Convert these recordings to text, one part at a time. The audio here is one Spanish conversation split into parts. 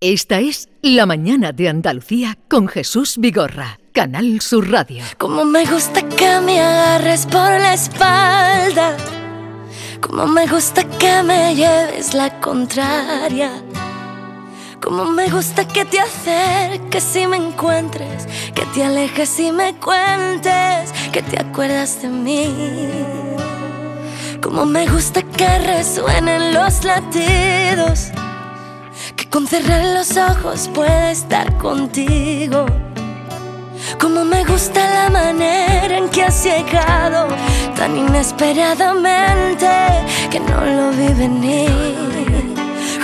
Esta es La Mañana de Andalucía con Jesús Vigorra, Canal Sur Radio. Como me gusta que me agarres por la espalda, como me gusta que me lleves la contraria, como me gusta que te acerques y me encuentres, que te alejes y me cuentes, que te acuerdas de mí. Como me gusta que resuenen los latidos con cerrar los ojos puedo estar contigo. Como me gusta la manera en que has llegado tan inesperadamente que no lo vi venir.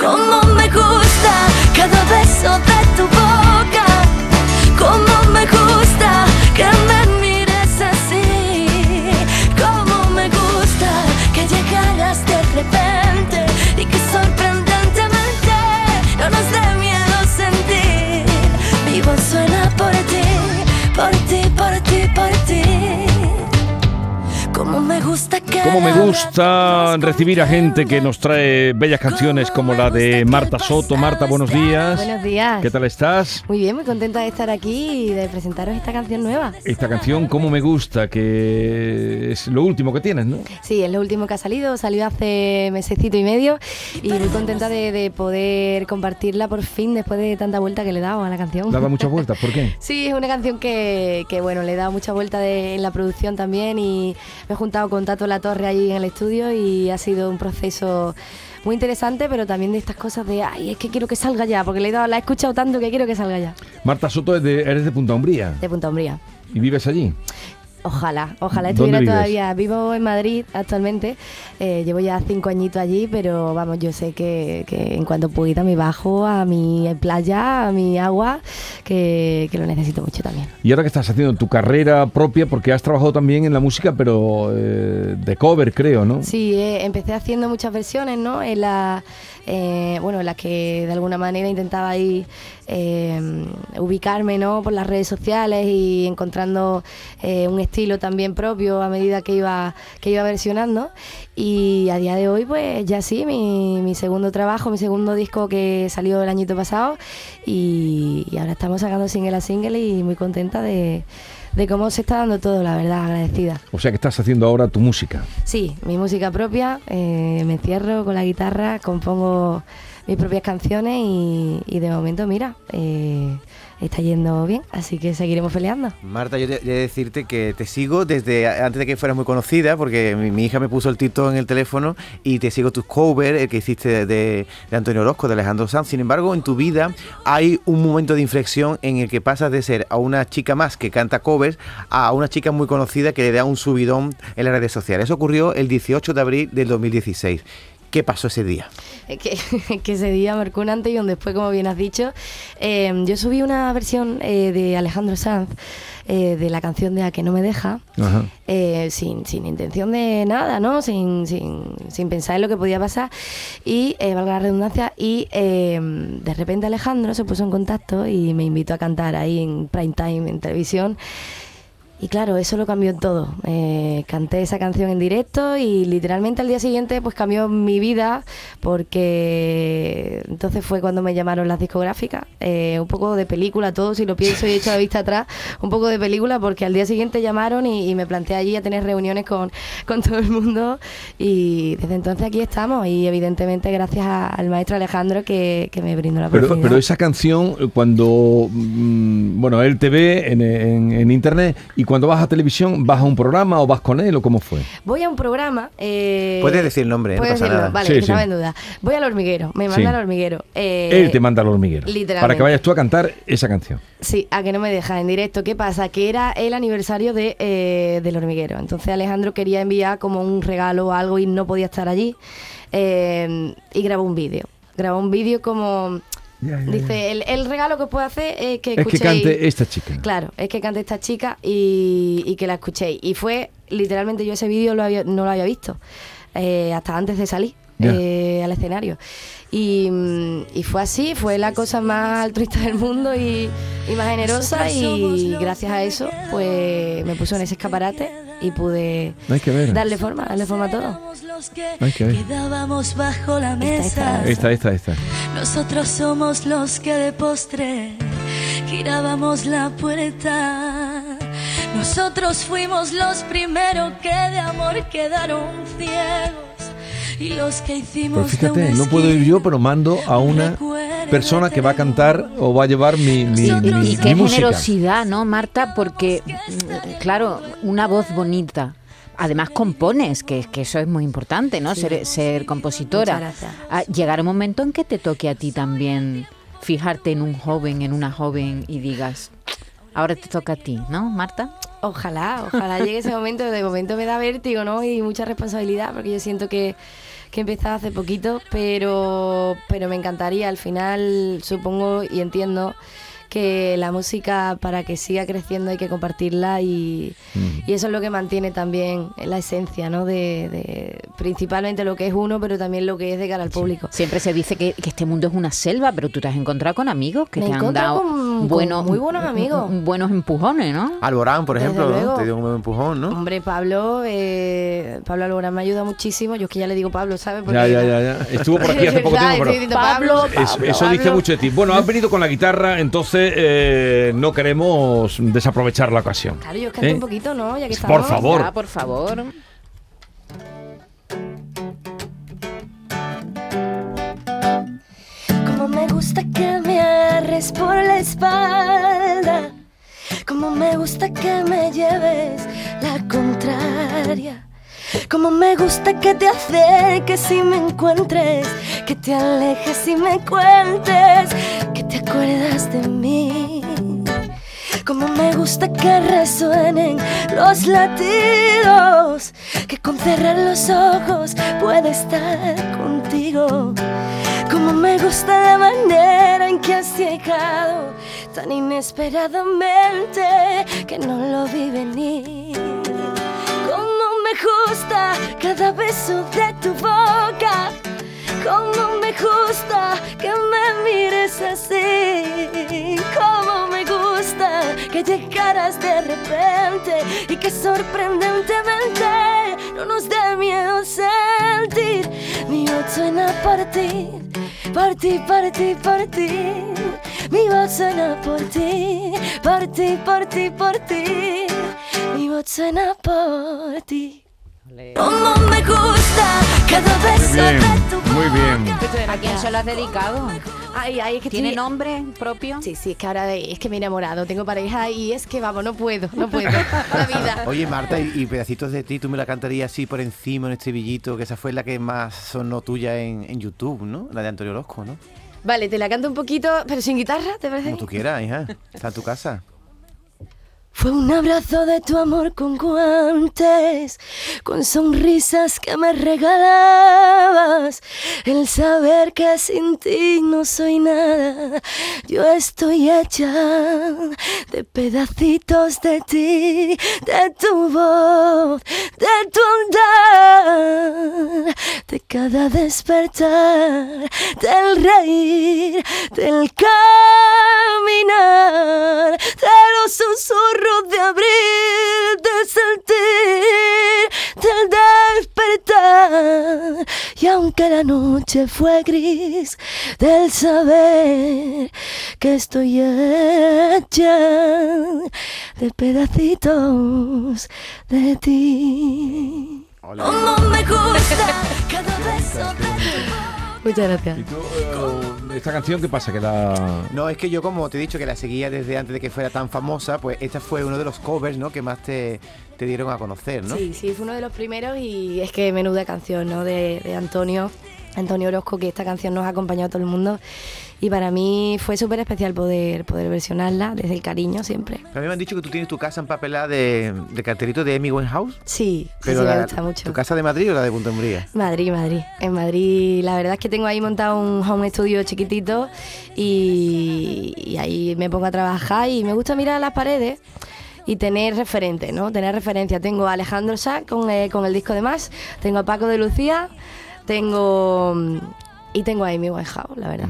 Como me gusta cada beso de tu gusta recibir a gente que nos trae bellas canciones como la de Marta Soto. Marta, buenos días. Buenos días. ¿Qué tal estás? Muy bien, muy contenta de estar aquí y de presentaros esta canción nueva. Esta canción, Como me gusta, que es lo último que tienes, ¿no? Sí, es lo último que ha salido, salió hace mesecito y medio y muy contenta de, de poder compartirla por fin después de tanta vuelta que le he dado a la canción. Daba muchas vueltas, ¿por qué? Sí, es una canción que, que bueno, le he dado mucha vuelta de- en la producción también y me he juntado con Tato La Torre ahí en el estudio y ha sido un proceso muy interesante, pero también de estas cosas de, ay, es que quiero que salga ya, porque le he dado, la he escuchado tanto que quiero que salga ya. Marta Soto, es de- eres de Punta Umbría De Punta Umbría. y vives allí. Ojalá, ojalá ¿Dónde estuviera todavía. Vivo en Madrid actualmente, eh, llevo ya cinco añitos allí, pero vamos, yo sé que, que en cuanto pueda me bajo a mi playa, a mi agua, que, que lo necesito mucho también. Y ahora que estás haciendo tu carrera propia, porque has trabajado también en la música, pero eh, de cover, creo, ¿no? Sí, eh, empecé haciendo muchas versiones, ¿no? En la, bueno, en las que de alguna manera intentaba ahí eh, ubicarme, ¿no? Por las redes sociales y encontrando eh, un estilo también propio a medida que iba que iba versionando. Y a día de hoy, pues ya sí, mi, mi segundo trabajo, mi segundo disco que salió el añito pasado y, y ahora estamos sacando single a single y muy contenta de, de cómo se está dando todo, la verdad, agradecida. O sea que estás haciendo ahora tu música. Sí, mi música propia, eh, me encierro con la guitarra, compongo mis propias canciones y, de momento, mira, eh, está yendo bien, así que seguiremos peleando. Marta, yo he de decirte que te sigo desde a- antes de que fueras muy conocida, porque mi, mi hija me puso el TikTok en el teléfono y te sigo tus covers, el que hiciste de, de Antonio Orozco, de Alejandro Sanz. Sin embargo, en tu vida hay un momento de inflexión en el que pasas de ser a una chica más que canta covers a una chica muy conocida que le da un subidón en las redes sociales. Eso ocurrió el 18 de abril del 2016. ¿Qué pasó ese día? Es que, que ese día marcó un antes y un después, como bien has dicho. Eh, yo subí una versión eh, de Alejandro Sanz eh, de la canción de A que no me deja. Eh, sin, sin intención de nada, ¿no? Sin, sin, sin pensar en lo que podía pasar. Y, eh, valga la redundancia, y eh, de repente Alejandro se puso en contacto y me invitó a cantar ahí en prime time, en televisión. Y claro, eso lo cambió todo. Eh, canté esa canción en directo y literalmente al día siguiente pues cambió mi vida porque entonces fue cuando me llamaron las discográficas. Eh, un poco de película todo, si lo pienso y echo la vista atrás, un poco de película porque al día siguiente llamaron y, y me planteé allí a tener reuniones con, con todo el mundo y desde entonces aquí estamos y evidentemente gracias a- al maestro Alejandro que, que me brindó la Pero, oportunidad. pero esa canción, cuando, mm, bueno, él te ve en, en- en internet y cuando vas a televisión, ¿vas a un programa o vas con él o cómo fue? Voy a un programa. Eh, Puedes decir el nombre, ¿eh? no Puedes pasa decirlo, nada. vale, Sí, sí. en duda. Voy al hormiguero, me manda Sí. al hormiguero. Eh, él te manda al hormiguero. literalmente. Para que vayas tú a cantar esa canción. Sí, a que no me deja en directo. ¿Qué pasa? Que era el aniversario de, eh, del hormiguero. Entonces Alejandro quería enviar como un regalo o algo y no podía estar allí. Eh, y grabó un vídeo. Grabó un vídeo como... Ya, ya, Dice, el, el regalo que puedo hacer es que Es que escuchéis... cante esta chica. Claro, es que cante esta chica y, y que la escuchéis. Y fue, literalmente, yo ese vídeo lo había- no lo había visto eh, hasta antes de salir eh, al escenario. Y, mm, y fue así, fue la cosa más altruista del mundo y, y más generosa y gracias a eso pues me puso en ese escaparate y pude Hay que ver. darle forma, darle forma a todo. Éramos los que Hay que ver. quedábamos bajo la mesa. Esta, esta, esta. Nosotros somos los que de postre girábamos la puerta. Nosotros fuimos los primeros que de amor quedaron ciegos. Y los que hicimos Pero fíjate, no puedo ir yo, pero mando a una persona que va a cantar o va a llevar mi, mi, Y- mi- Y mi qué música. generosidad, ¿no, Marta? Porque, mm, claro, una voz bonita. Además compones, que, que eso es muy importante, ¿no? Sí. Ser, ser compositora. Muchas gracias. Ah, llegar un momento en que te toque a ti también fijarte en un joven, en una joven y digas, ahora te toca a ti, ¿no, Marta? Ojalá, ojalá llegue ese momento. De momento me da vértigo, ¿no? Y mucha responsabilidad, porque yo siento que, que he empezado hace poquito, pero, pero me encantaría. Al final, supongo y entiendo que la música, para que siga creciendo, hay que compartirla y, y eso es lo que mantiene también la esencia, ¿no? De, de principalmente lo que es uno, pero también lo que es de cara al público. Siempre se dice que, que este mundo es una selva, pero tú te has encontrado con amigos que Me te han dado con- con buenos, muy buenos amigos. buenos empujones, ¿no? Alborán, por ejemplo, ¿no? te dio un buen empujón, ¿no? Hombre, Pablo, eh, Pablo Alborán me ayuda muchísimo. Yo es que ya le digo Pablo, ¿sabes? Porque- Ya, ya, ya, ya. Estuvo por aquí hace poco tiempo, pero diciendo Pablo, eso, eso dice mucho de ti. Bueno, has venido con la guitarra, entonces eh, no queremos desaprovechar la ocasión. Claro, yo canto ¿Eh? un poquito, ¿no? Ya que Por estamos. favor. Ya, por favor. Como me gusta que me agarres por la espalda. Como me gusta que me lleves. Como me gusta que te acerques y me encuentres. Que te alejes y me cuentes. Que te acuerdas de mí. Como me gusta que resuenen los latidos, que con cerrar los ojos pueda estar contigo. Como me gusta la manera en que has llegado tan inesperadamente que no lo vi venir. Gusta cada beso de tu boca. Como me gusta que me mires así. Como me gusta que llegaras de repente y que sorprendentemente no nos dé miedo sentir. Mi voz suena por ti, por ti, por ti, por ti. Mi voz suena por ti, por ti, por ti, por ti. Mi voz suena por ti. Como me gusta cada beso Bien, de tu muy bien. ¿A quién se lo has dedicado? Ay, ay, es que ¿Tiene estoy- nombre propio? Sí, sí, es que ahora es que me he enamorado, tengo pareja y es que vamos, no puedo, no puedo. La vida. Oye, Marta, y, y pedacitos de ti, tú me la cantarías así por encima, un estribillito, que esa fue la que más sonó tuya en, en YouTube, ¿no? La de Antonio Orozco, ¿no? Vale, te la canto un poquito, pero sin guitarra, ¿te parece? Como tú quieras, hija. Está en tu casa. Fue un abrazo de tu amor con guantes, con sonrisas que me regalabas, el saber que sin ti no soy nada. Yo estoy hecha de pedacitos de ti, de tu voz, de tu andar, de cada despertar, del reír, del caminar, Y aunque la noche fue gris, del saber que estoy hecha de pedacitos de ti. Como me gusta cada beso de tu Muchas gracias. ¿Y tú, eh, esta canción qué pasa? Que la... No, es que yo como te he dicho que la seguía desde antes de que fuera tan famosa, pues esta fue uno de los covers, ¿no? Que más te, te dieron a conocer, ¿no? Sí, sí, fue uno de los primeros y es que menuda canción, ¿no? De, de Antonio, Antonio Orozco, que esta canción nos ha acompañado a todo el mundo y para mí fue súper especial poder, poder versionarla desde el cariño siempre. A mí me han dicho que tú tienes tu casa empapelada de, de cartelito de Amy Winehouse. Sí, Pero sí, me gusta mucho. ¿Tu casa de Madrid o la de Punta Umbría? Madrid, Madrid. En Madrid, la verdad es que tengo ahí montado un home studio chiquitito y, y ahí me pongo a trabajar y me gusta mirar las paredes y tener referentes, ¿no? Tener referencia. Tengo a Alejandro Sá con, eh, con el disco de Más, tengo a Paco de Lucía, tengo... Y tengo a Amy Winehouse, la verdad.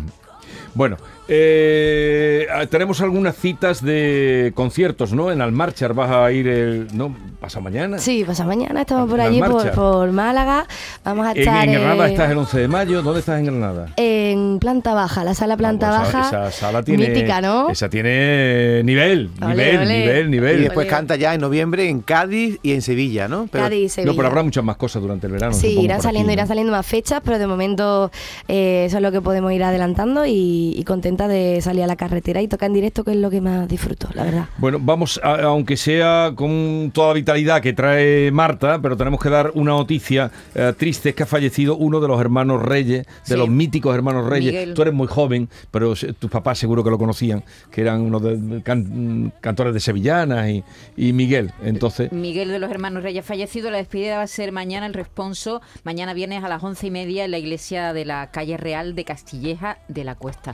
Bueno, eh, ah, tenemos algunas citas de conciertos, ¿no? En Almarchar vas a ir el. ¿No? ¿Pasa mañana? Sí, pasa mañana, estamos por allí, por, Málaga. Vamos a En, estar en Granada eh, estás el 11 de mayo. ¿Dónde estás en Granada? en planta baja, la sala planta Ah, pues esa- baja. Esa, sala tiene. Mítica, ¿no? Esa tiene nivel, nivel, ole. nivel, Y nivel. después canta ya en noviembre en Cádiz y en Sevilla, ¿no? Pero- Cádiz, Sevilla. No, pero habrá muchas más cosas durante el verano. Sí, irán saliendo, aquí, irán ¿no? saliendo más fechas, pero de momento eh, eso es lo que podemos ir adelantando y, y contenta de salir a la carretera y tocar en directo, que es lo que más disfruto, la verdad. Bueno, vamos, a- aunque sea con toda la vitalidad que trae Marta, pero tenemos que dar una noticia eh, triste, es que ha fallecido uno de los hermanos Reyes, de Sí. los míticos hermanos Reyes. Miguel. Tú eres muy joven, pero tus papás seguro que lo conocían, que eran unos de- can- cantores de sevillanas y, y Miguel. Entonces, Miguel de los Hermanos Reyes fallecido. La despedida va a ser mañana el responso. Mañana viernes a las once y media en la iglesia de la calle Real de Castilleja de la Cuesta.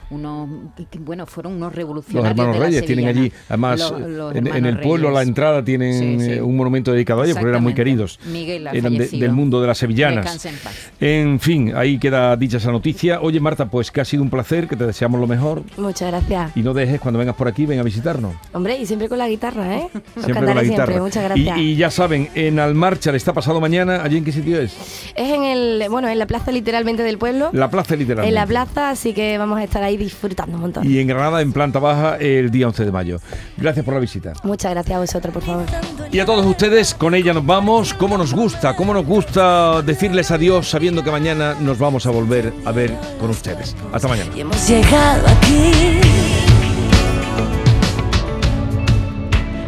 Unos, que, bueno, fueron unos los revolucionarios. hermanos de la Reyes tienen allí, además, Los- los en, en el hermanos pueblo a la entrada tienen Sí, sí. eh, un monumento dedicado a ellos, porque eran muy queridos. Miguel ha eran de- del mundo de las sevillanas. En paz. En fin, ahí queda dicha esa noticia. Oye, Marta, pues que ha sido un placer, que te deseamos lo mejor. Muchas gracias. Y no dejes cuando vengas por aquí, ven a visitarnos. Hombre, y siempre con la guitarra, ¿eh? Siempre con la cantaré guitarra. siempre, muchas Y- gracias. Y, ya saben, en Almarchar está pasado mañana. ¿Allí en qué sitio es? Es en el, bueno, en la plaza literalmente del pueblo. La plaza literalmente. en la plaza, así que vamos a estar ahí disfrutando un montón. Y en Granada, en planta baja, el día 11 de mayo. Gracias por la visita. Muchas gracias a vosotros, por favor. Y a todos ustedes, con ella nos vamos. ¿Cómo nos gusta? ¿Cómo nos gusta decirles adiós sabiendo que mañana nos vamos a volver a ver con ustedes? Hasta mañana. Y hemos llegado aquí.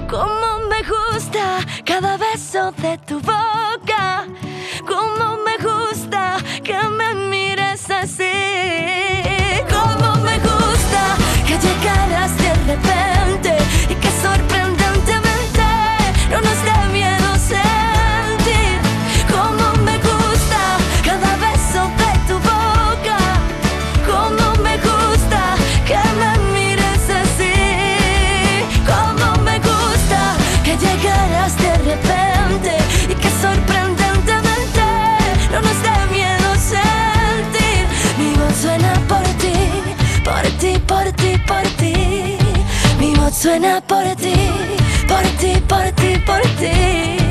Como me gusta cada beso de tu boca. Suena por ti, por ti, por ti, por ti.